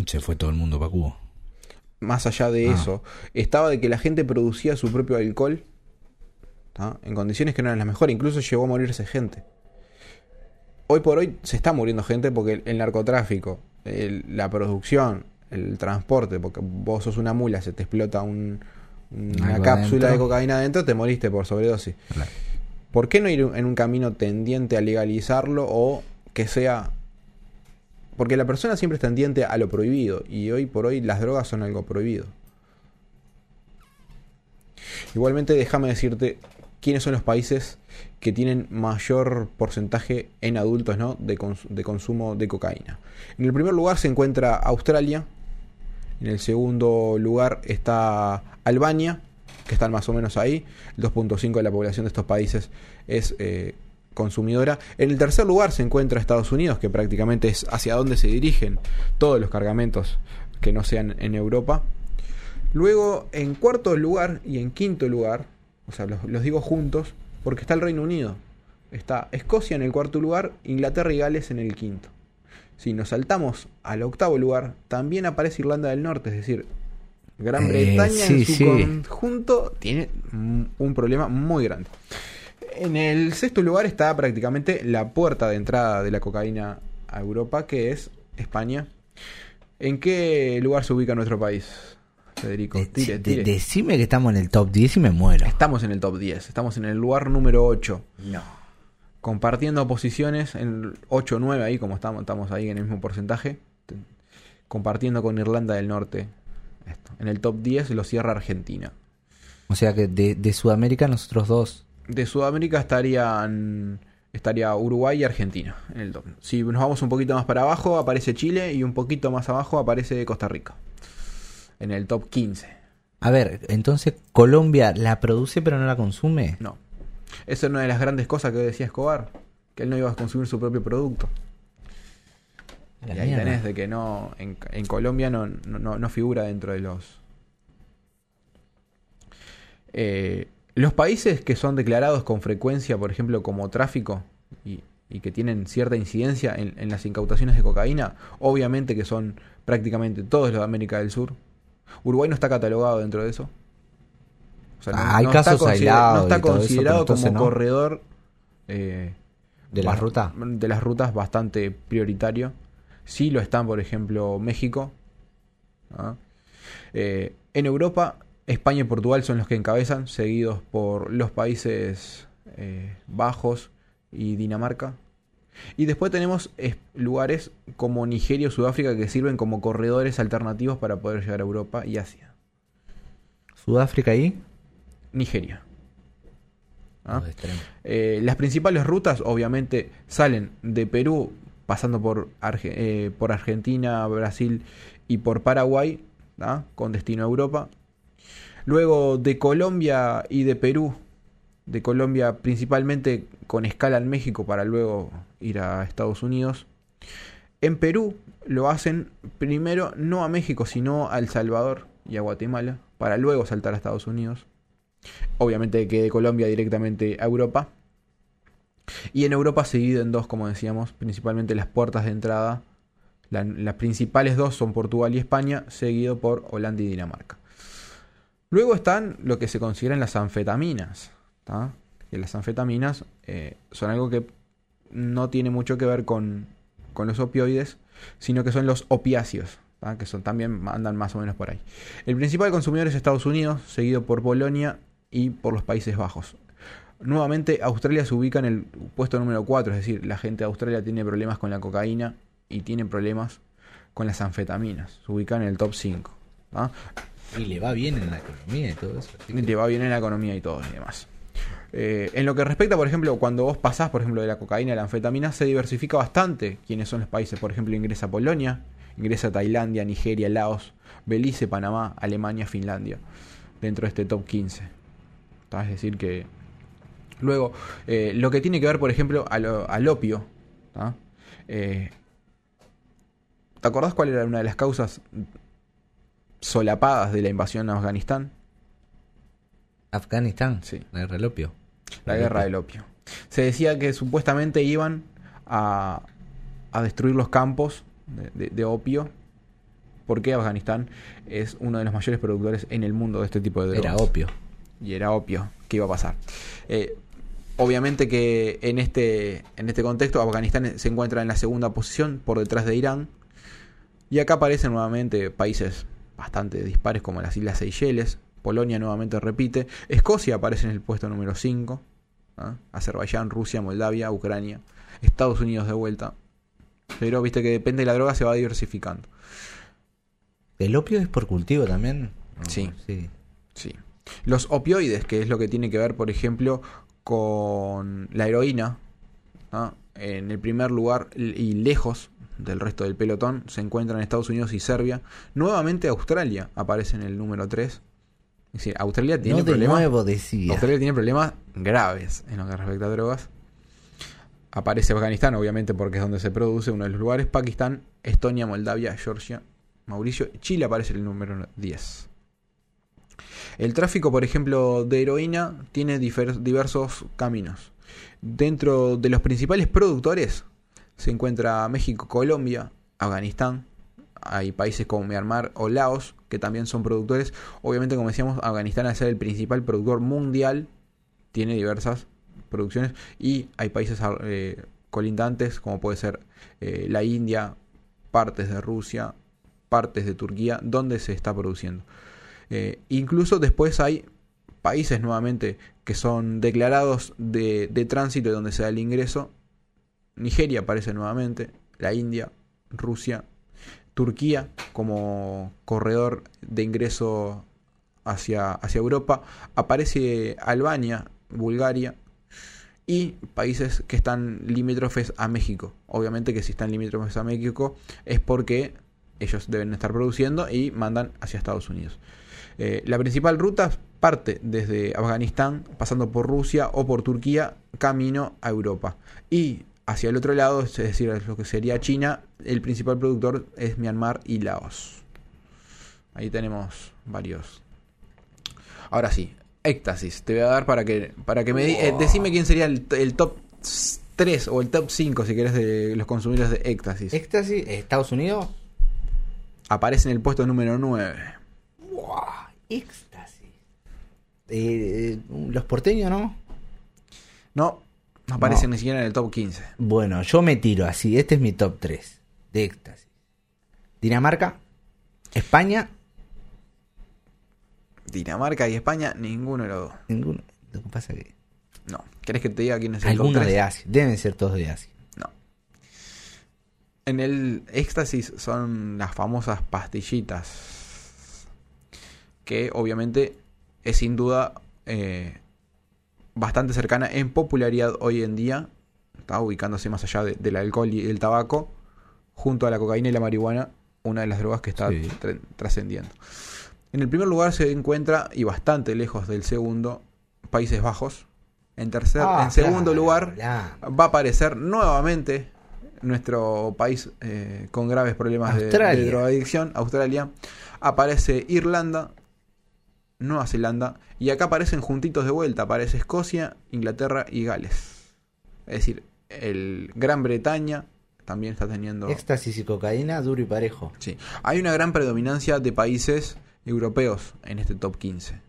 Se fue todo el mundo para Cuba. Más allá de Ah. eso, estaba de que la gente producía su propio alcohol ¿tá? en condiciones que no eran las mejores. Incluso llegó a morirse gente. Hoy por hoy se está muriendo gente porque el, el narcotráfico, el- la producción, el transporte, porque vos sos una mula, se te explota un- una Algo cápsula de cocaína adentro, te moriste por sobredosis. ¿Por qué no ir en un camino tendiente a legalizarlo o que sea... Porque la persona siempre es tendiente a lo prohibido y hoy por hoy las drogas son algo prohibido. Igualmente déjame decirte quiénes son los países que tienen mayor porcentaje en adultos ¿no? de consumo de cocaína. En el primer lugar se encuentra Australia, en el segundo lugar está Albania, que están más o menos ahí. El 2.5 de la población de estos países es eh, consumidora. En el tercer lugar se encuentra Estados Unidos, que prácticamente es hacia donde se dirigen todos los cargamentos que no sean en Europa. Luego, en cuarto lugar y en quinto lugar, o sea, los, los digo juntos, porque está el Reino Unido. Está Escocia en el cuarto lugar, Inglaterra y Gales en el quinto. Si nos saltamos al octavo lugar, también aparece Irlanda del Norte, es decir, Gran Eh, Bretaña en su sí. conjunto tiene un problema muy grande. En el sexto lugar está prácticamente la puerta de entrada de la cocaína a Europa, que es España. ¿En qué lugar se ubica nuestro país, Federico? De- Tire, de- tire. decime que estamos en el top 10 y me muero. Estamos en el top 10, estamos en el lugar número 8. No. Compartiendo posiciones en 8 o 9 ahí, como estamos, estamos ahí en el mismo porcentaje. Compartiendo con Irlanda del Norte. Esto. En el top 10 lo cierra Argentina. O sea que de, de Sudamérica nosotros dos. De Sudamérica estarían estaría Uruguay y Argentina en el top. Si nos vamos un poquito más para abajo aparece Chile y un poquito más abajo aparece Costa Rica. En el top 15. A ver, entonces Colombia la produce pero no la consume. No. Esa es una de las grandes cosas que decía Escobar, que él no iba a consumir su propio producto. La y ahí mierda. tenés de que no en, en Colombia no, no, no- no figura dentro de los Eh, los países que son declarados con frecuencia, por ejemplo, como tráfico y, y que tienen cierta incidencia en, en las incautaciones de cocaína, obviamente que son prácticamente todos los de América del Sur. Uruguay no está catalogado dentro de eso. O sea, no, Ah, hay no está casos aislados no está eso, considerado como no. corredor eh, ¿De la bas- ruta? De las rutas bastante prioritario. Sí lo están, por ejemplo, México. ¿ah? Eh, en Europa, España y Portugal son los que encabezan, seguidos por los Países eh, Bajos y Dinamarca. Y después tenemos es- lugares como Nigeria o Sudáfrica que sirven como corredores alternativos para poder llegar a Europa y Asia. Sudáfrica ahí. Nigeria. ¿ah? Eh, las principales rutas, obviamente, salen de Perú pasando por, Arge- eh, por Argentina, Brasil y por Paraguay, ¿tá? con destino a Europa. Luego de Colombia y de Perú, de Colombia principalmente con escala en México para luego ir a Estados Unidos. En Perú lo hacen primero no a México, sino a El Salvador y a Guatemala, para luego saltar a Estados Unidos. Obviamente que de Colombia directamente a Europa. Y en Europa se divide en dos, como decíamos, principalmente las puertas de entrada. La- las principales dos son Portugal y España, seguido por Holanda y Dinamarca. Luego están lo que se consideran las anfetaminas. Que las anfetaminas eh, son algo que no tiene mucho que ver con, con los opioides, sino que son los opiáceos, que son, también andan más o menos por ahí. El principal consumidor es Estados Unidos, seguido por Polonia y por los Países Bajos. Nuevamente, Australia se ubica en el puesto número 4, es decir, la gente de Australia tiene problemas con la cocaína y tiene problemas con las anfetaminas. Se ubica en el top 5. ¿tá? Y le va bien en la economía y todo eso. le va bien en la economía y todo y demás. Eh, en lo que respecta, por ejemplo, cuando vos pasás, por ejemplo, de la cocaína a la anfetamina, se diversifica bastante quiénes son los países. Por ejemplo, ingresa Polonia, ingresa Tailandia, Nigeria, Laos, Belice, Panamá, Alemania, Finlandia, dentro de este top 15. ¿Tá? Es decir, que... Luego, eh, lo que tiene que ver, por ejemplo, al, al opio. Eh, ¿Te acordás cuál era una de las causas solapadas de la invasión a Afganistán? Afganistán, Sí. la guerra del opio. La guerra del opio. Se decía que supuestamente iban a, a destruir los campos de, de- de opio porque Afganistán es uno de los mayores productores en el mundo de este tipo de drogas. Era opio. Y era opio que iba a pasar. Eh, obviamente que en este, en este contexto Afganistán se encuentra en la segunda posición por detrás de Irán. Y acá aparecen nuevamente países bastante dispares como las Islas Seychelles. Polonia nuevamente repite. Escocia aparece en el puesto número 5. ¿ah? Azerbaiyán, Rusia, Moldavia, Ucrania. Estados Unidos de vuelta. Pero viste que depende de la droga se va diversificando. ¿El opio es por cultivo también? Sí. sí. Sí. Los opioides, que es lo que tiene que ver, por ejemplo, con la heroína, en el primer lugar y lejos del resto del pelotón se encuentran Estados Unidos y Serbia. Nuevamente Australia aparece en el número 3. Es decir, Australia tiene No de problemas. nuevo decía. Australia tiene problemas graves en lo que respecta a drogas. Aparece Afganistán, obviamente, porque es donde se produce uno de los lugares. Pakistán, Estonia, Moldavia, Georgia, Mauricio. Chile aparece en el número 10. El tráfico, por ejemplo, de heroína tiene diversos caminos. Dentro de los principales productores se encuentra México, Colombia, Afganistán. Hay países como Myanmar o Laos que también son productores. Obviamente, como decíamos, Afganistán al ser el principal productor mundial tiene diversas producciones y hay países eh, colindantes como puede ser eh, la India, partes de Rusia, partes de Turquía, donde se está produciendo. Eh, incluso después hay países nuevamente que son declarados de, de tránsito y donde se da el ingreso. Nigeria aparece nuevamente, la India, Rusia, Turquía como corredor de ingreso hacia, hacia Europa. Aparece Albania, Bulgaria y países que están limítrofes a México. Obviamente que si están limítrofes a México es porque ellos deben estar produciendo y mandan hacia Estados Unidos. Eh, la principal ruta parte desde Afganistán, pasando por Rusia o por Turquía, camino a Europa. Y hacia el otro lado, es decir, lo que sería China, el principal productor es Myanmar y Laos. Ahí tenemos varios. Ahora sí, éxtasis. Te voy a dar para que, para que me di- eh, decime quién sería el, el top 3 o el top 5, si querés, de los consumidores de éxtasis. Éxtasis, Estados Unidos. Aparece en el puesto número 9. ¡Wow! Éxtasis. Eh, los porteños, ¿no? No, no aparece No. ni siquiera en el top 15. Bueno, yo me tiro así. Este es mi top 3 de éxtasis. Dinamarca, España, Dinamarca y España, ninguno de los dos. ninguno. Lo que pasa que. No. ¿Querés que te diga quién es el top Algunos 3? de Asia. Deben ser todos de Asia. No. En el éxtasis son las famosas pastillitas. Que obviamente es sin duda eh, bastante cercana en popularidad hoy en día está ubicándose más allá de- del alcohol y el tabaco, junto a la cocaína y la marihuana, una de las drogas que está Sí. tra- trascendiendo. En el primer lugar se encuentra, y bastante lejos del segundo, Países Bajos. En, tercer, Ah, en segundo claro, lugar claro. va a aparecer nuevamente nuestro país eh, con graves problemas de, de drogadicción, Australia. Aparece Irlanda, Nueva Zelanda, y acá aparecen juntitos de vuelta, aparece Escocia, Inglaterra y Gales. Es decir, el Gran Bretaña también está teniendo... Éxtasis y cocaína, duro y parejo. Sí, hay una gran predominancia de países europeos en este top 15.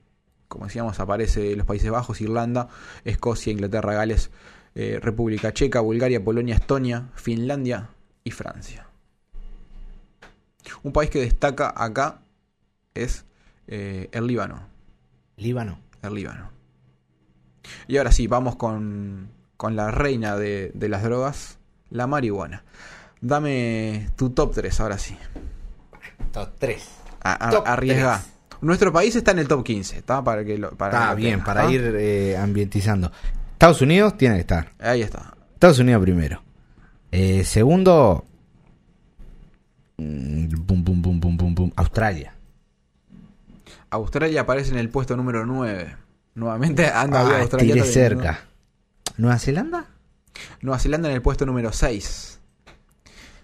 Como decíamos, aparece los Países Bajos, Irlanda, Escocia, Inglaterra, Gales, eh, República Checa, Bulgaria, Polonia, Estonia, Finlandia y Francia. Un país que destaca acá es eh, el Líbano. Líbano. El Líbano. Y ahora sí, vamos con, con la reina de, de las drogas, la marihuana. Dame tu top 3 ahora sí. Top 3. A- a- Top arriesga. Nuestro país está en el top 15, ¿está? Para que lo, para Está bien, para ¿tá? ir eh, ambientizando. Estados Unidos tiene que estar. Ahí está. Estados Unidos primero. Eh, segundo. pum, pum, pum. Australia. Australia aparece en el puesto número 9. Nuevamente anda Ah, Australia. cerca. ¿Nueva Zelanda? Nueva Zelanda en el puesto número 6.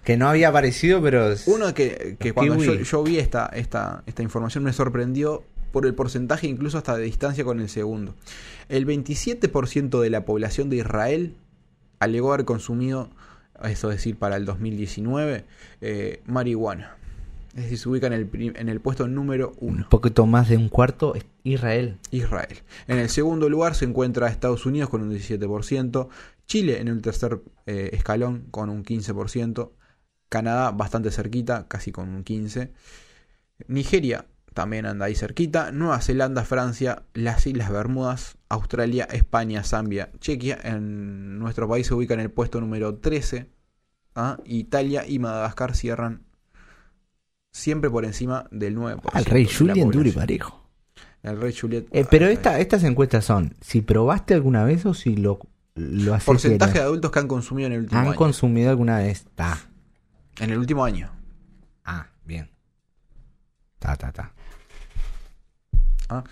Que no había aparecido, pero. Uno que, cuando yo vi esta, esta, esta información me sorprendió por el porcentaje incluso hasta de distancia con el segundo. El 27% de la población de Israel alegó haber consumido, eso es decir, para el 2019, eh, marihuana. Es decir, se ubica en el, en el puesto número Un 1. poquito más de un cuarto. es Israel. Israel. En el segundo lugar se encuentra Estados Unidos con un 17%, Chile en el tercer eh, escalón con un 15%, Canadá bastante cerquita, casi con un 15%, Nigeria también anda ahí cerquita, Nueva Zelanda, Francia, las Islas Bermudas, Australia, España, Zambia, Chequia, en nuestro país se ubica en el puesto número 13, ¿ah? Italia y Madagascar cierran siempre por encima del 9%. Ah, el rey Julian duro y parejo. El rey Juliet. Eh, pero esta, estas encuestas son si probaste alguna vez o si lo, lo haces. Porcentaje de adultos que han consumido en el último Han año. consumido alguna vez. Ta. En el último año. Ah, bien. Ta, ta, ta. ¿ah?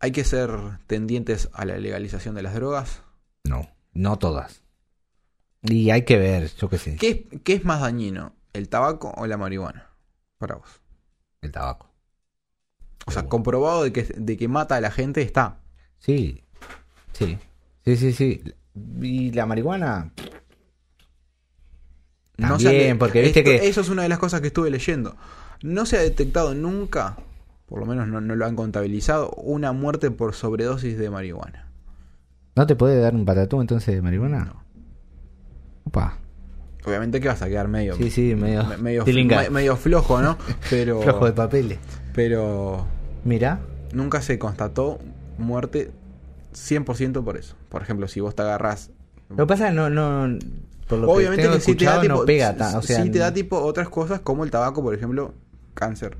Hay que ser tendientes a la legalización de las drogas. No, no todas. Y hay que ver, yo qué sé, ¿Qué, es- qué es más dañino? ¿El tabaco o la marihuana? Para vos. el tabaco. O sea, comprobado de que, de que mata a la gente está. Sí, sí, sí, sí, sí. Y la marihuana, No También, porque viste esto- que- Eso es una de las cosas que estuve leyendo. No se ha detectado nunca, por lo menos no, no lo han contabilizado, una muerte por sobredosis de marihuana. ¿no te puede dar un patatú entonces de marihuana? No. Opa. Obviamente que vas a quedar medio... Sí, sí, medio, me- medio, tilinga. me- medio flojo, ¿no? Pero... flojo de papeles. Pero Mira, nunca se constató muerte 100% por eso. Por ejemplo, si vos te agarrás... lo que pasa es no, no, por lo Obviamente que, sí te da tipo, no pega o sea, sí te da tipo otras cosas como el tabaco, por ejemplo, cáncer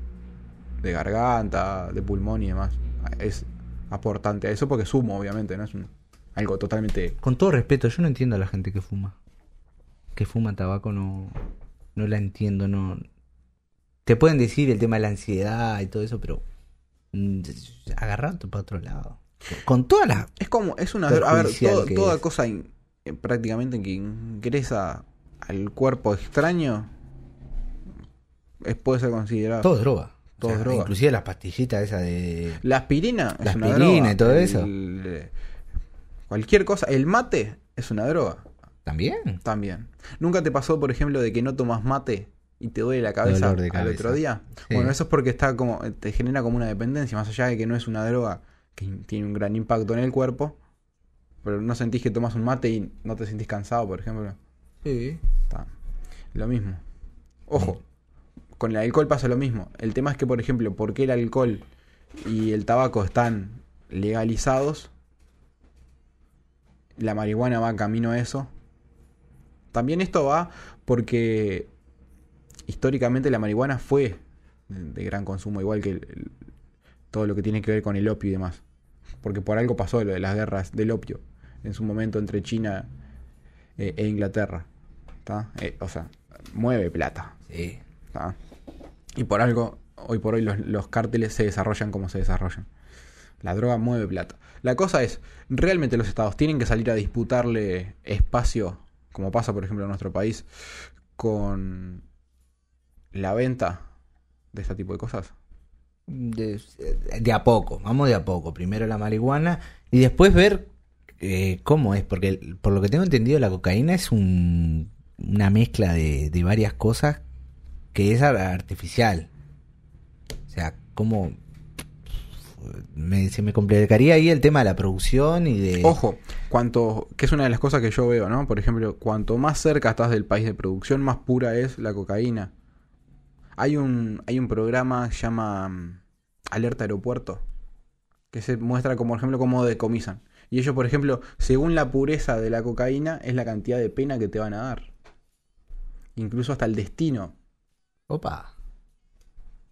de garganta, de pulmón y demás. Es aportante a eso porque sumo, obviamente, no es un- algo totalmente con todo respeto, yo no entiendo a la gente que fuma. Que fuma tabaco no no la entiendo, no te pueden decir el tema de la ansiedad y todo eso, pero mm, agarrarte para otro lado. Con todas las Es como, es una... A ver, todo- toda es. cosa in- eh, prácticamente que ingresa al cuerpo extraño es, puede ser considerado... todo es droga. Todo es droga. Inclusive las pastillitas esas de La aspirina La es una aspirina droga. y todo eso. El- cualquier cosa. El mate es una droga también. también. ¿Nunca te pasó, por ejemplo, de que no tomas mate y te duele la cabeza Dolor de al cabeza. otro día? Sí. Bueno, eso es porque está como te genera como una dependencia, más allá de que no es una droga que tiene un gran impacto en el cuerpo. Pero no sentís que tomas un mate y no te sentís cansado, por ejemplo. Sí. Está. Lo mismo. Ojo, con el alcohol pasa lo mismo. El tema es que, por ejemplo, ¿por qué el alcohol y el tabaco están legalizados? La marihuana va camino a eso. También esto va porque históricamente la marihuana fue de gran consumo, igual que el- el- todo lo que tiene que ver con el opio y demás. Porque por algo pasó lo de las guerras del opio en su momento entre China eh, e Inglaterra. Eh, o sea, mueve plata. Sí. ¿tá? Y por algo, hoy por hoy los, los cárteles se desarrollan como se desarrollan. La droga mueve plata. La cosa es, ¿realmente los estados tienen que salir a disputarle espacio, como pasa por ejemplo en nuestro país, con la venta de este tipo de cosas? De, a poco, vamos de a poco. Primero la marihuana y después ver eh, cómo es, porque por lo que tengo entendido la cocaína es un, una mezcla de, de varias cosas que es ar- artificial. O sea, cómo me, se me complicaría ahí el tema de la producción y de... Ojo, cuanto, que es una de las cosas que yo veo, ¿no? Por ejemplo, cuanto más cerca estás del país de producción, más pura es la cocaína. Hay un, hay un programa que se llama mm, Alerta Aeropuerto, que se muestra, como por ejemplo, cómo decomisan. Y ellos, por ejemplo, según la pureza de la cocaína, es la cantidad de pena que te van a dar. Incluso hasta el destino. Opa.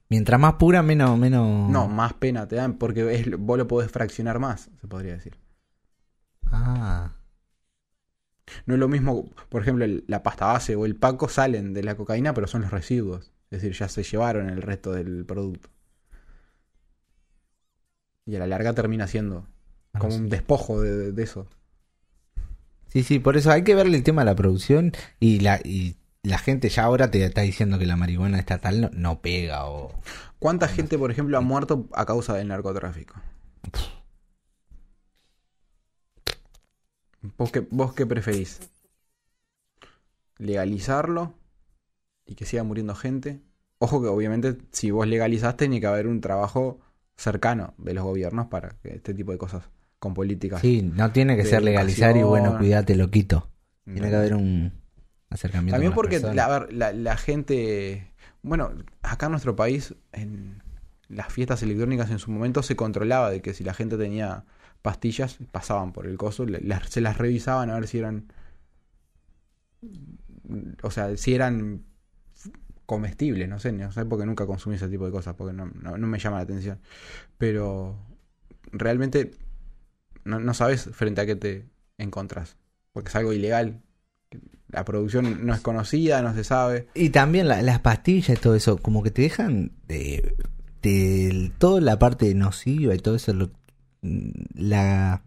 Mientras más pura, menos... menos... No, más pena te dan porque es, vos lo podés fraccionar más, se podría decir. Ah. No es lo mismo, por ejemplo, el- la pasta base o el paco salen de la cocaína, pero son los residuos. Es decir, ya se llevaron el resto del producto. Y a la larga termina siendo Ah, como sí. un despojo de, de eso. Sí, sí, por eso hay que verle el tema de la producción y la, y la gente ya ahora te está diciendo que la marihuana estatal no, no pega o... ¿Cuánta gente, por ejemplo, ha muerto a causa del narcotráfico? ¿Vos qué, vos qué preferís? ¿Legalizarlo y que siga muriendo gente? Ojo que obviamente si vos legalizás tiene que haber un trabajo cercano de los gobiernos para que este tipo de cosas con políticas. Sí, no tiene que ser legalizar y bueno, cuídate, loquito. No. Tiene que haber un acercamiento. También porque la, la, la gente, bueno, acá en nuestro país, en las fiestas electrónicas en su momento se controlaba de que si la gente tenía pastillas, pasaban por el coso, las- se las revisaban a ver si eran, o sea, si eran comestibles, no sé, no sé porque nunca consumí ese tipo de cosas, porque no, no, no me llama la atención. Pero realmente no, no sabes frente a qué te encontrás, porque es algo ilegal. La producción no es conocida, no se sabe. Y también la- las pastillas y todo eso, como que te dejan de, de toda la parte nociva y todo eso, lo- la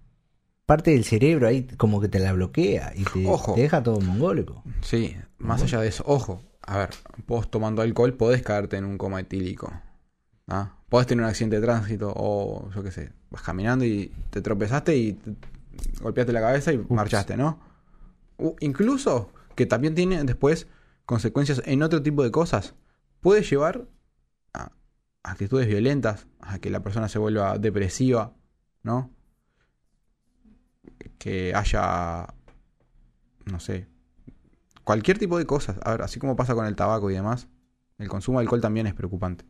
parte del cerebro ahí como que te la bloquea y te, Ojo. te deja todo mongólico. Sí, más allá de eso, ojo, a ver, vos tomando alcohol podés caerte en un coma etílico. ¿ah? Podés tener un accidente de tránsito o yo qué sé, vas caminando y te tropezaste y te- golpeaste la cabeza y marchaste, ¿no? Incluso que también tiene después consecuencias en otro tipo de cosas. Puede llevar a actitudes violentas, a que la persona se vuelva depresiva, ¿no? Que haya, no sé, cualquier tipo de cosas. A ver, así como pasa con el tabaco y demás, el consumo de alcohol también es preocupante.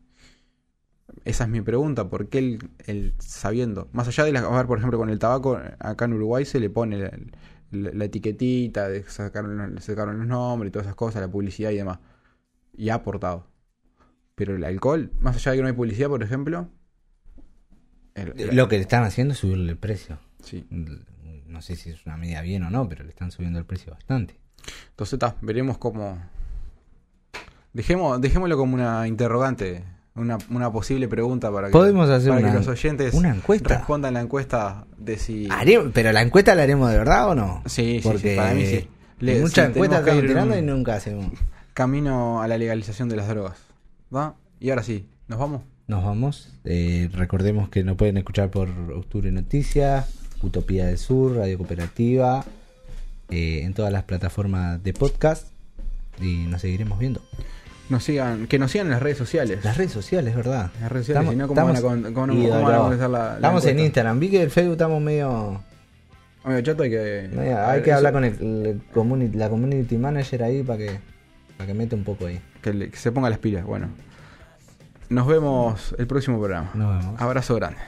Esa es mi pregunta, ¿por qué el, el sabiendo? Más allá de la, a ver, por ejemplo, con el tabaco, acá en Uruguay se le pone la, la- la etiquetita, de sacaron, sacaron los nombres y todas esas cosas, la publicidad y demás. Y ha aportado. Pero el alcohol, más allá de que no hay publicidad, por ejemplo. el- el- Lo que le están haciendo es subirle el precio. Sí. No sé si es una medida bien o no, pero le están subiendo el precio bastante. Entonces, ta, veremos cómo. Dejemos, dejémoslo como una interrogante, una, una posible pregunta para que, Podemos hacer para que una- los oyentes una encuesta. respondan la encuesta de si. Haré- pero la encuesta la haremos de verdad o no? Sí, sí, sí, Porque para mí sí. Le- muchas sí, encuestas estamos tirando y nunca hacemos. Camino a la legalización de las drogas. ¿Va? Y ahora sí, ¿nos vamos? Nos vamos. Eh, recordemos que nos pueden escuchar por Octubre Noticias, Utopía del Sur, Radio Cooperativa, eh, en todas las plataformas de podcast. Y nos seguiremos viendo. Nos sigan, que nos sigan en las redes sociales. Las redes sociales, ¿verdad? Las redes sociales, si no, ¿cómo van a con- cómo no- y, cómo van a no, contestar la- la Estamos en? Instagram. Vi que el Facebook estamos medio... Amigo chato, hay que. medio- hay ver, que eso- hablar con el, el community, la community manager ahí para que, para que mete un poco ahí. Que, le- que se ponga las pilas. Bueno, nos vemos el próximo programa. Nos vemos. Abrazo grande.